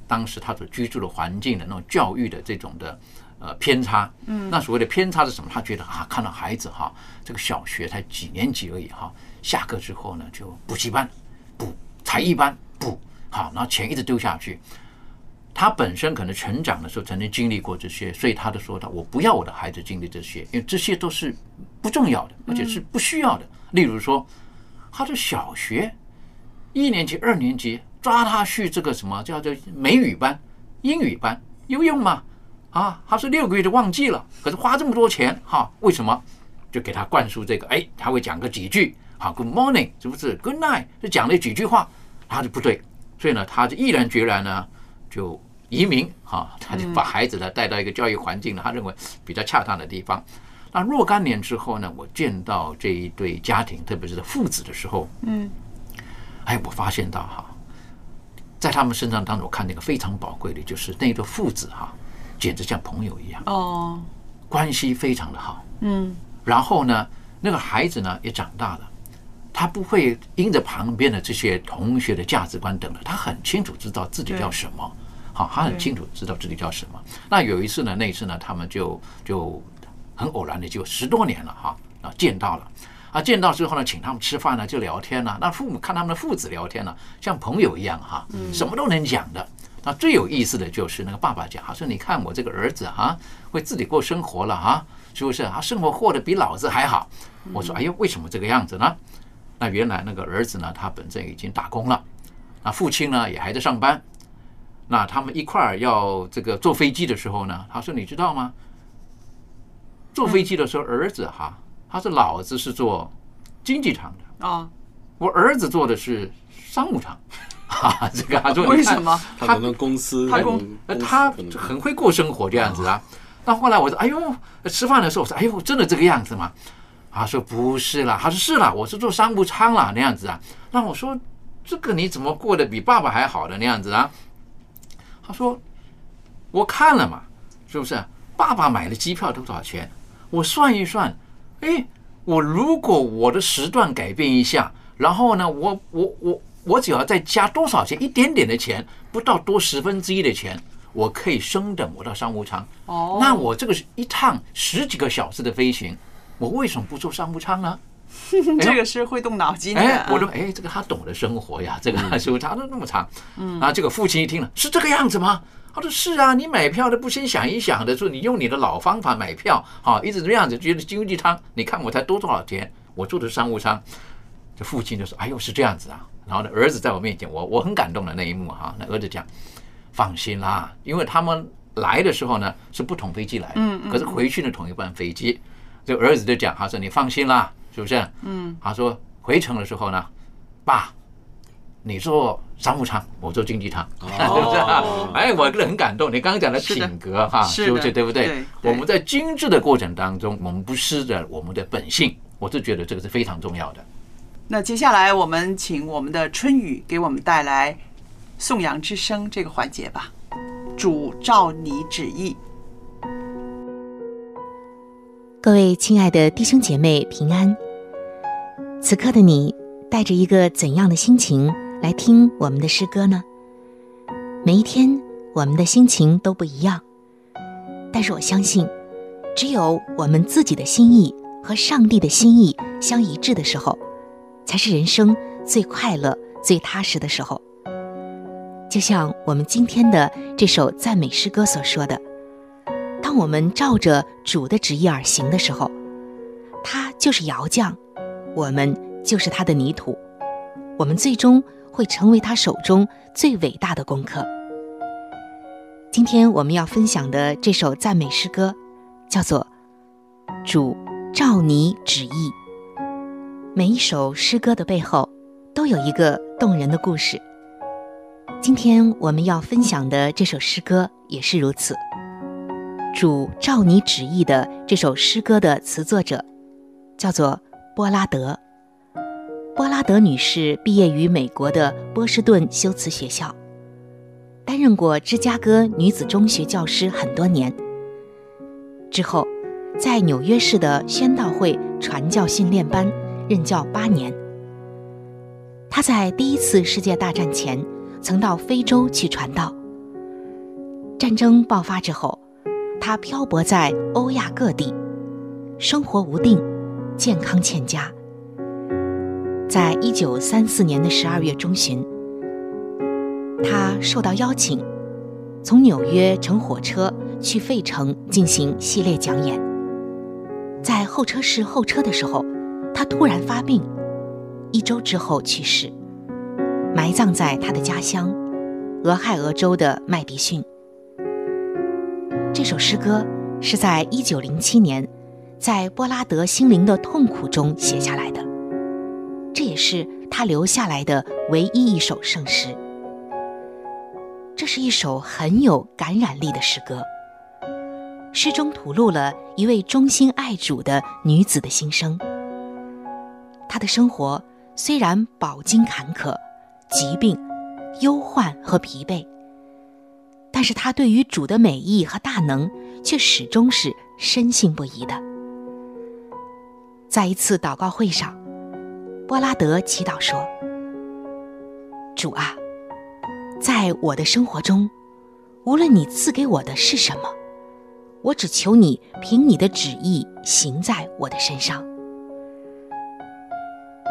当时他所居住的环境的那种教育的这种的呃偏差，嗯，那所谓的偏差是什么？他觉得啊，看到孩子哈，这个小学才几年级而已哈，下课之后呢就补习班、补才艺班、补，好，然后钱一直丢下去。他本身可能成长的时候曾经经历过这些，所以他就说到：“我不要我的孩子经历这些，因为这些都是不重要的，而且是不需要的。例如说，他的小学一年级、二年级抓他去这个什么叫做美语班、英语班，有用吗？啊，他说六个月就忘记了，可是花这么多钱，哈，为什么？就给他灌输这个，哎，他会讲个几句，好，Good morning，是不是？Good night，就讲了几句话，他就不对，所以呢，他就毅然决然呢。就移民哈，他就把孩子呢带到一个教育环境呢，他认为比较恰当的地方。那若干年之后呢，我见到这一对家庭，特别是父子的时候，嗯，哎，我发现到哈，在他们身上当中，我看那个非常宝贵的，就是那对父子哈，简直像朋友一样，哦，关系非常的好。嗯，然后呢，那个孩子呢也长大了。他不会因着旁边的这些同学的价值观等的，他很清楚知道自己要什么，好，他很清楚知道自己叫什么。那有一次呢，那一次呢，他们就就很偶然的就十多年了哈啊见到了啊见到之后呢，请他们吃饭呢就聊天了。那父母看他们的父子聊天呢，像朋友一样哈，什么都能讲的。那最有意思的就是那个爸爸讲，他说：“你看我这个儿子哈，会自己过生活了哈，是不是？他生活过得比老子还好。”我说：“哎呦，为什么这个样子呢？”那原来那个儿子呢，他本身已经打工了，那父亲呢也还在上班。那他们一块儿要这个坐飞机的时候呢，他说：“你知道吗？坐飞机的时候，儿子哈，他说老子是坐经济舱的啊，我儿子坐的是商务舱。”哈，这个他说为什么？他可能公司他公他很会过生活这样子啊。那后来我说：“哎呦，吃饭的时候我说：‘哎呦，真的这个样子吗？’”他说不是啦，他说是啦，我是坐商务舱啦那样子啊。那我说这个你怎么过得比爸爸还好的那样子啊？他说我看了嘛，是不是？爸爸买的机票多少钱？我算一算，哎，我如果我的时段改变一下，然后呢，我我我我只要再加多少钱，一点点的钱，不到多十分之一的钱，我可以升等我到商务舱。哦，那我这个是一趟十几个小时的飞行。我为什么不坐商务舱呢？这个是会动脑筋的。哎，我说，哎，这个他懂得生活呀，这个商务舱都那么长。嗯，啊，这个父亲一听了，是这个样子吗？他说是啊，你买票都不先想一想的，说你用你的老方法买票，好，一直这样子觉得经济舱，你看我才多多少钱，我坐的商务舱。这父亲就说，哎呦，是这样子啊。然后呢，儿子在我面前，我我很感动的那一幕哈。那儿子讲，放心啦，因为他们来的时候呢是不同飞机来嗯，可是回去呢同一班飞机。这儿子就讲，他说：“你放心啦，是不是？”嗯，他说回程的时候呢，爸，你坐商务舱，我坐经济舱，哦是不是啊？哎，我个人很感动。你刚刚讲的品格哈，是不是对不对？对对我们在精致的过程当中，我们不失着我们的本性，我是觉得这个是非常重要的。那接下来我们请我们的春雨给我们带来颂扬之声这个环节吧。主照你旨意，各位亲爱的弟兄姐妹平安。此刻的你带着一个怎样的心情来听我们的诗歌呢？每一天我们的心情都不一样，但是我相信，只有我们自己的心意和上帝的心意相一致的时候，才是人生最快乐、最踏实的时候。就像我们今天的这首赞美诗歌所说的。当我们照着主的旨意而行的时候，他就是窑匠，我们就是他的泥土，我们最终会成为他手中最伟大的功课。今天我们要分享的这首赞美诗歌，叫做《主照你旨意》。每一首诗歌的背后，都有一个动人的故事。今天我们要分享的这首诗歌也是如此。主照你旨意的这首诗歌的词作者，叫做波拉德。波拉德女士毕业于美国的波士顿修辞学校，担任过芝加哥女子中学教师很多年。之后，在纽约市的宣道会传教训练班任教八年。她在第一次世界大战前曾到非洲去传道。战争爆发之后。他漂泊在欧亚各地，生活无定，健康欠佳。在一九三四年的十二月中旬，他受到邀请，从纽约乘火车去费城进行系列讲演。在候车室候车的时候，他突然发病，一周之后去世，埋葬在他的家乡俄亥俄州的麦迪逊。这首诗歌是在一九零七年，在波拉德心灵的痛苦中写下来的，这也是他留下来的唯一一首圣诗。这是一首很有感染力的诗歌，诗中吐露了一位忠心爱主的女子的心声。她的生活虽然饱经坎坷、疾病、忧患和疲惫。但是他对于主的美意和大能，却始终是深信不疑的。在一次祷告会上，波拉德祈祷说：“主啊，在我的生活中，无论你赐给我的是什么，我只求你凭你的旨意行在我的身上。”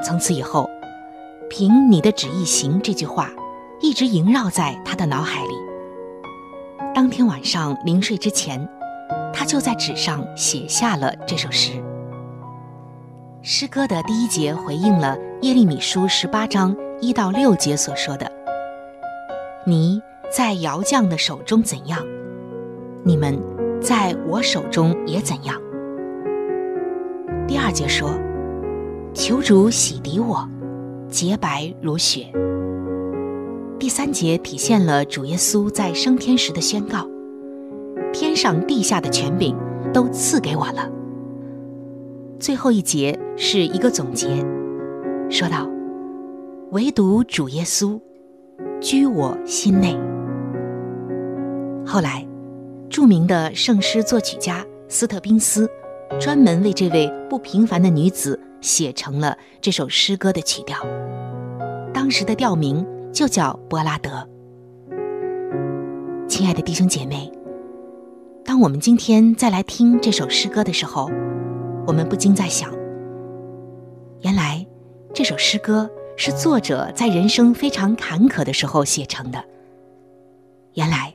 从此以后，“凭你的旨意行”这句话，一直萦绕在他的脑海里。当天晚上临睡之前，他就在纸上写下了这首诗。诗歌的第一节回应了耶利米书十八章一到六节所说的：“你在窑匠的手中怎样，你们在我手中也怎样。”第二节说：“求主洗涤我，洁白如雪。”第三节体现了主耶稣在升天时的宣告：“天上地下的权柄都赐给我了。”最后一节是一个总结，说道：“唯独主耶稣居我心内。”后来，著名的圣诗作曲家斯特宾斯专门为这位不平凡的女子写成了这首诗歌的曲调，当时的调名。就叫波拉德。亲爱的弟兄姐妹，当我们今天再来听这首诗歌的时候，我们不禁在想：原来这首诗歌是作者在人生非常坎坷的时候写成的。原来，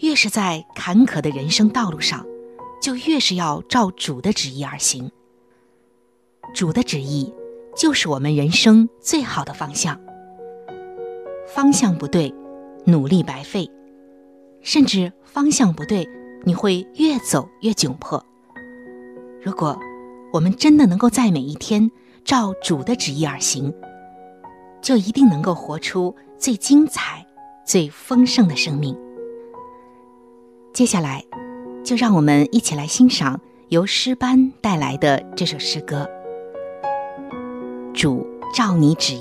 越是在坎坷的人生道路上，就越是要照主的旨意而行。主的旨意就是我们人生最好的方向。方向不对，努力白费；甚至方向不对，你会越走越窘迫。如果我们真的能够在每一天照主的旨意而行，就一定能够活出最精彩、最丰盛的生命。接下来，就让我们一起来欣赏由诗班带来的这首诗歌《主照你旨意》。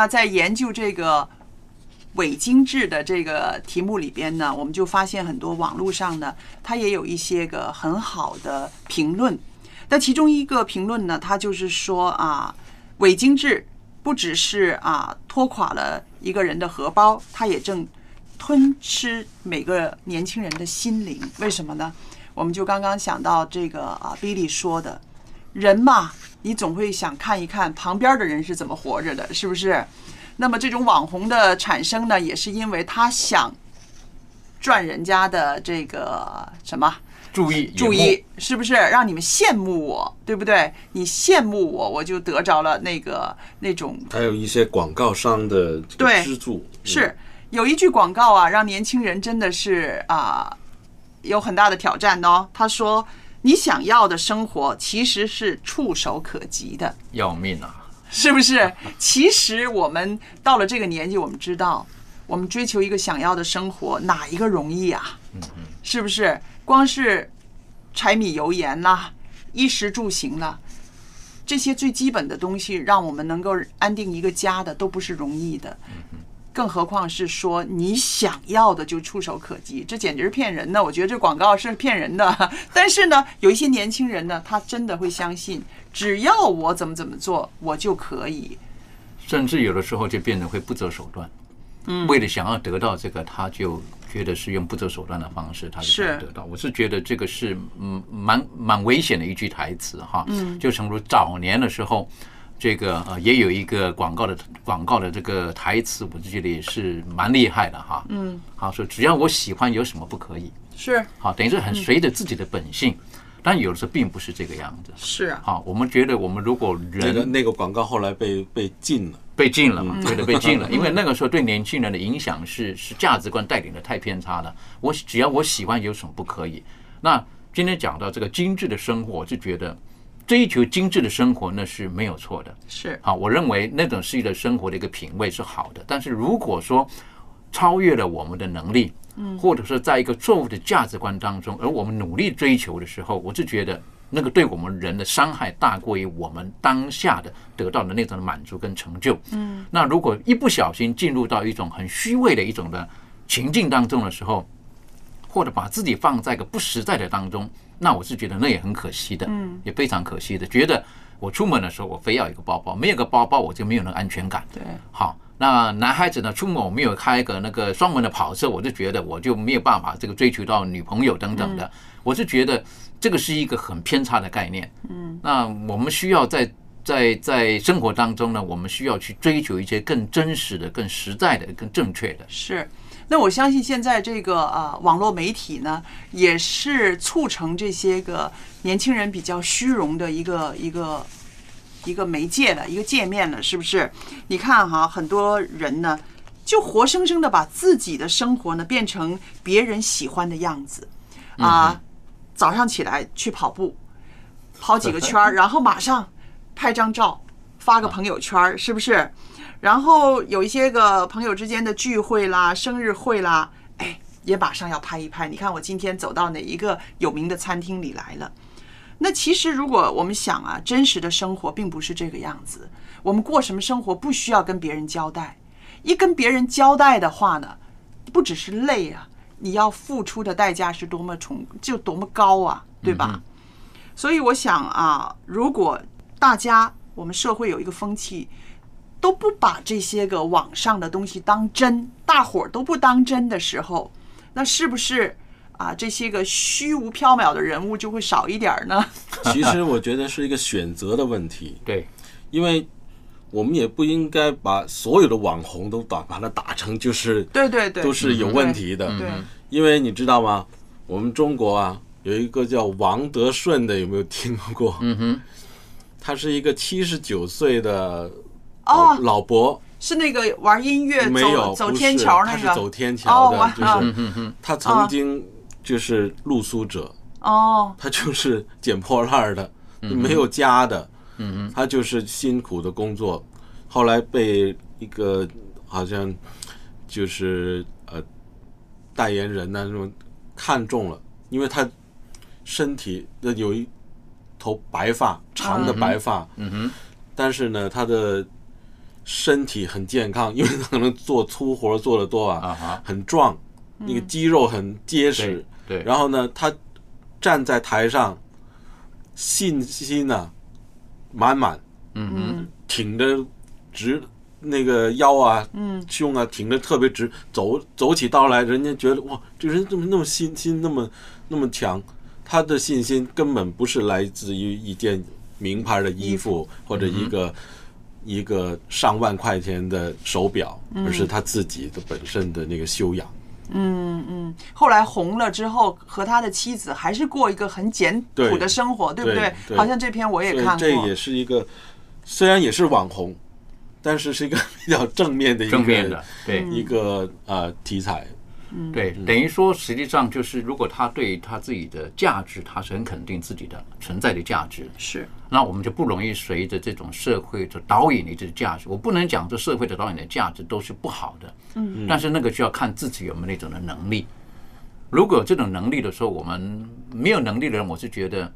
那在研究这个伪精致的这个题目里边呢，我们就发现很多网络上呢，它也有一些个很好的评论。那其中一个评论呢，它就是说啊，伪精致不只是啊拖垮了一个人的荷包，它也正吞吃每个年轻人的心灵。为什么呢？我们就刚刚想到这个啊，Billy 说的，人嘛，你总会想看一看旁边的人是怎么活着的，是不是？那么这种网红的产生呢，也是因为他想赚人家的这个什么注意注意，是不是让你们羡慕我，对不对？你羡慕我，我就得着了那个那种还有一些广告商的对资助，是有一句广告啊，让年轻人真的是啊、有很大的挑战哦。他说：“你想要的生活其实是触手可及的。要命啊！”是不是？其实我们到了这个年纪，我们知道，我们追求一个想要的生活，哪一个容易啊？是不是？光是柴米油盐啦、衣食住行啦，这些最基本的东西，让我们能够安定一个家的，都不是容易的。更何况是说你想要的就触手可及，这简直是骗人的。我觉得这广告是骗人的。但是呢，有一些年轻人呢，他真的会相信，只要我怎么怎么做，我就可以。甚至有的时候就变得会不择手段。嗯为了想要得到这个，他就觉得是用不择手段的方式，他就想是得到。我是觉得这个是嗯蛮蛮危险的一句台词哈。嗯就诚如早年的时候，这个呃也有一个广告的广告的这个台词，我就觉得也是蛮厉害的哈。嗯，好说只要我喜欢，有什么不可以？是好，等于是很随着自己的本性，但有的时候并不是这个样子。是啊，好，我们觉得我们如果那个人那个广告后来被被禁了，被禁了嘛，嗯对的，被禁了，因为那个时候对年轻人的影响是是价值观带领的太偏差了。我只要我喜欢，有什么不可以？那今天讲到这个精致的生活，我就觉得追求精致的生活那是没有错的。是好，我认为那种是一个生活的一个品味是好的，但是如果说超越了我们的能力，嗯，或者说在一个错误的价值观当中，而我们努力追求的时候，我就觉得那个对我们人的伤害大过于我们当下的得到的那种满足跟成就。嗯，那如果一不小心进入到一种很虚伪的一种的情境当中的时候，或者把自己放在一个不实在的当中，那我是觉得那也很可惜的，嗯，也非常可惜的。觉得我出门的时候我非要一个包包，没有个包包我就没有那个安全感。对，好，那男孩子呢，出门我没有开一个那个双门的跑车，我就觉得我就没有办法这个追求到女朋友等等的。我是觉得这个是一个很偏差的概念。嗯，那我们需要在在在生活当中呢，我们需要去追求一些更真实的、更实在的、更正确的。是。那我相信现在这个呃网络媒体呢，也是促成这些个年轻人比较虚荣的一个一个一个媒介了，一个界面了，是不是？你看哈，很多人呢，就活生生的把自己的生活呢变成别人喜欢的样子啊。早上起来去跑步，跑几个圈儿，然后马上拍张照，发个朋友圈儿，是不是？然后有一些个朋友之间的聚会啦、生日会啦，哎，也马上要拍一拍。你看我今天走到哪一个有名的餐厅里来了？那其实如果我们想啊，真实的生活并不是这个样子。我们过什么生活不需要跟别人交代，一跟别人交代的话呢，不只是累啊，你要付出的代价是多么重，就多么高啊，对吧？所以我想啊，如果大家我们社会有一个风气，都不把这些个网上的东西当真，大伙儿都不当真的时候，那是不是啊这些个虚无缥缈的人物就会少一点儿呢？其实我觉得是一个选择的问题，对，因为我们也不应该把所有的网红都打把它打成就是对对对，都是有问题的，对，因为你知道吗？我们中国啊有一个叫王德顺的，有没有听过？嗯哼，他是一个七十九岁的老哦，老伯，是那个玩音乐没有走走天桥那个他是走天桥的，就是 他曾经就是露宿者，哦，他就是捡破烂儿的，没有家的，嗯哼，他就是辛苦的工作，后来被一个好像就是呃代言人呢、那种看中了，因为他身体那有一头白发，长的白发，嗯哼，但是呢，他的身体很健康，因为他可能做粗活做的多啊，很壮，那个肌肉很结实，对，然后呢，他站在台上，信心呢、满满，嗯哼，挺着直那个腰啊，嗯，胸啊挺着特别直，走走起道来，人家觉得哇，这人怎么那么信心那么那么强？他的信心根本不是来自于一件名牌的衣服或者一个、一个上万块钱的手表，而是他自己的本身的那个修养。嗯嗯，后来红了之后，和他的妻子还是过一个很简朴的生活，对不对？对好像这篇我也看过，这也是一个虽然也是网红，但是是一个 比较正面的一个正面的，对，嗯一个呃题材。嗯，对，等于说实际上就是，如果他对他自己的价值，他是很肯定自己的存在的价值，是。那我们就不容易随着这种社会的导引的这个价值。我不能讲这社会的导引的价值都是不好的，嗯。但是那个就要看自己有没有那种的能力。如果有这种能力的时候，我们没有能力的人，我是觉得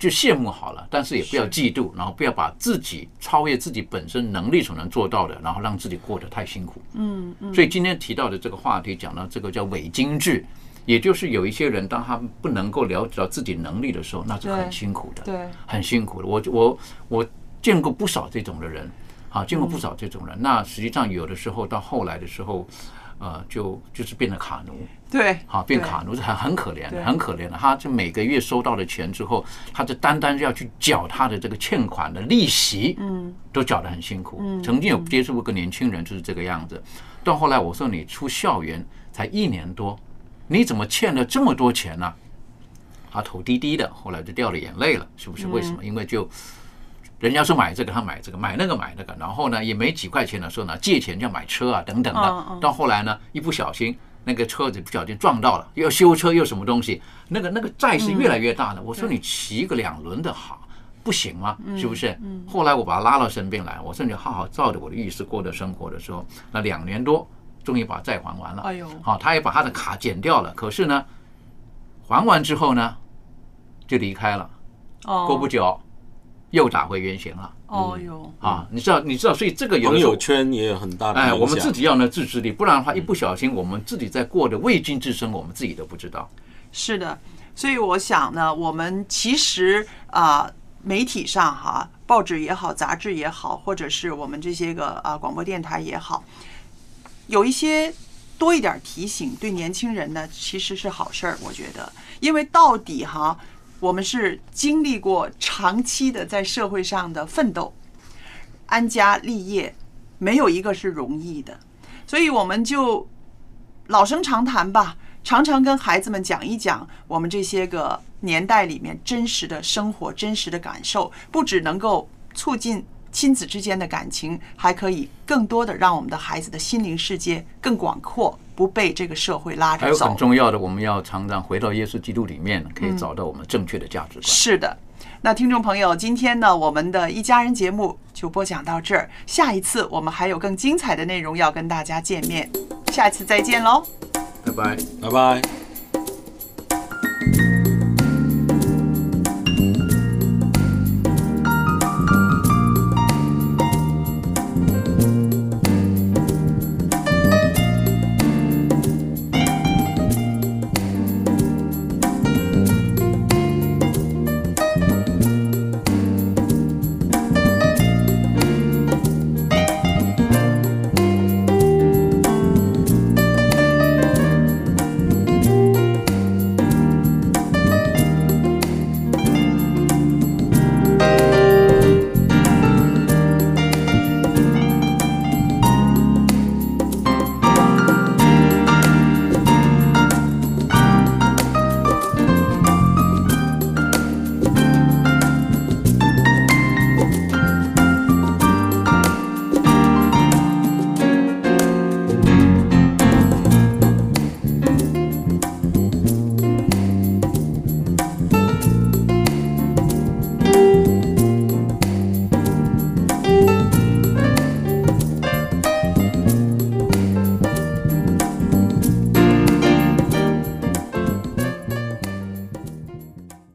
就羡慕好了，但是也不要嫉妒，然后不要把自己超越自己本身能力所能做到的，然后让自己过得太辛苦。嗯嗯，所以今天提到的这个话题，讲到这个叫伪精致，也就是有一些人，当他不能够了解到自己能力的时候，那是很辛苦的。对，很辛苦的。我我我见过不少这种的人，啊，见过不少这种人。那实际上有的时候到后来的时候，呃，就就是变得卡奴，对，好变卡奴是很很可怜的，很可怜的。他就每个月收到的钱之后，他就单单要去缴他的这个欠款的利息，嗯，都缴得很辛苦。嗯曾经有接触过个年轻人就是这个样子，到后来我说你出校园才一年多，你怎么欠了这么多钱呢、他头低低的，后来就掉了眼泪了，是不是？为什么？因为就人家说买这个，他买这个，买那个买那个，然后呢也没几块钱的时候呢，借钱就要买车啊等等嗯的。嗯到后来呢，一不小心那个车子不小心撞到了，又要修车又什么东西，那个那个债是越来越大的。我说你骑个两轮的好。不行吗？是不是？后来我把他拉到身边来，我说你好好照着我的意思过的生活的时候，那两年多，终于把债还完了。哎呦好，他也把他的卡减掉了。可是呢，还完之后呢，就离开了。哦，过不久，又打回原形了。哦哟，啊，你知道，你知道，所以这个有朋友圈也有很大的影哎，我们自己要呢自制力，不然的话，一不小心，我们自己在过的未经之生，我们自己都不知道。是的，所以我想呢，我们其实啊、媒体上哈，报纸也好，杂志也好，或者是我们这些个啊广播电台也好，有一些多一点提醒，对年轻人呢其实是好事儿，我觉得，因为到底哈，我们是经历过长期的在社会上的奋斗，安家立业，没有一个是容易的，所以我们就老生常谈吧，常常跟孩子们讲一讲我们这些个年代里面真实的生活、真实的感受，不只能够促进亲子之间的感情，还可以更多的让我们的孩子的心灵世界更广阔，不被这个社会拉着走还有很。重要的，我们要常常回到耶稣基督里面，可以找到我们正确的价值观。是的。那听众朋友，今天呢，我们的一家人节目就播讲到这儿。下一次我们还有更精彩的内容要跟大家见面，下一次再见喽。拜拜。拜拜。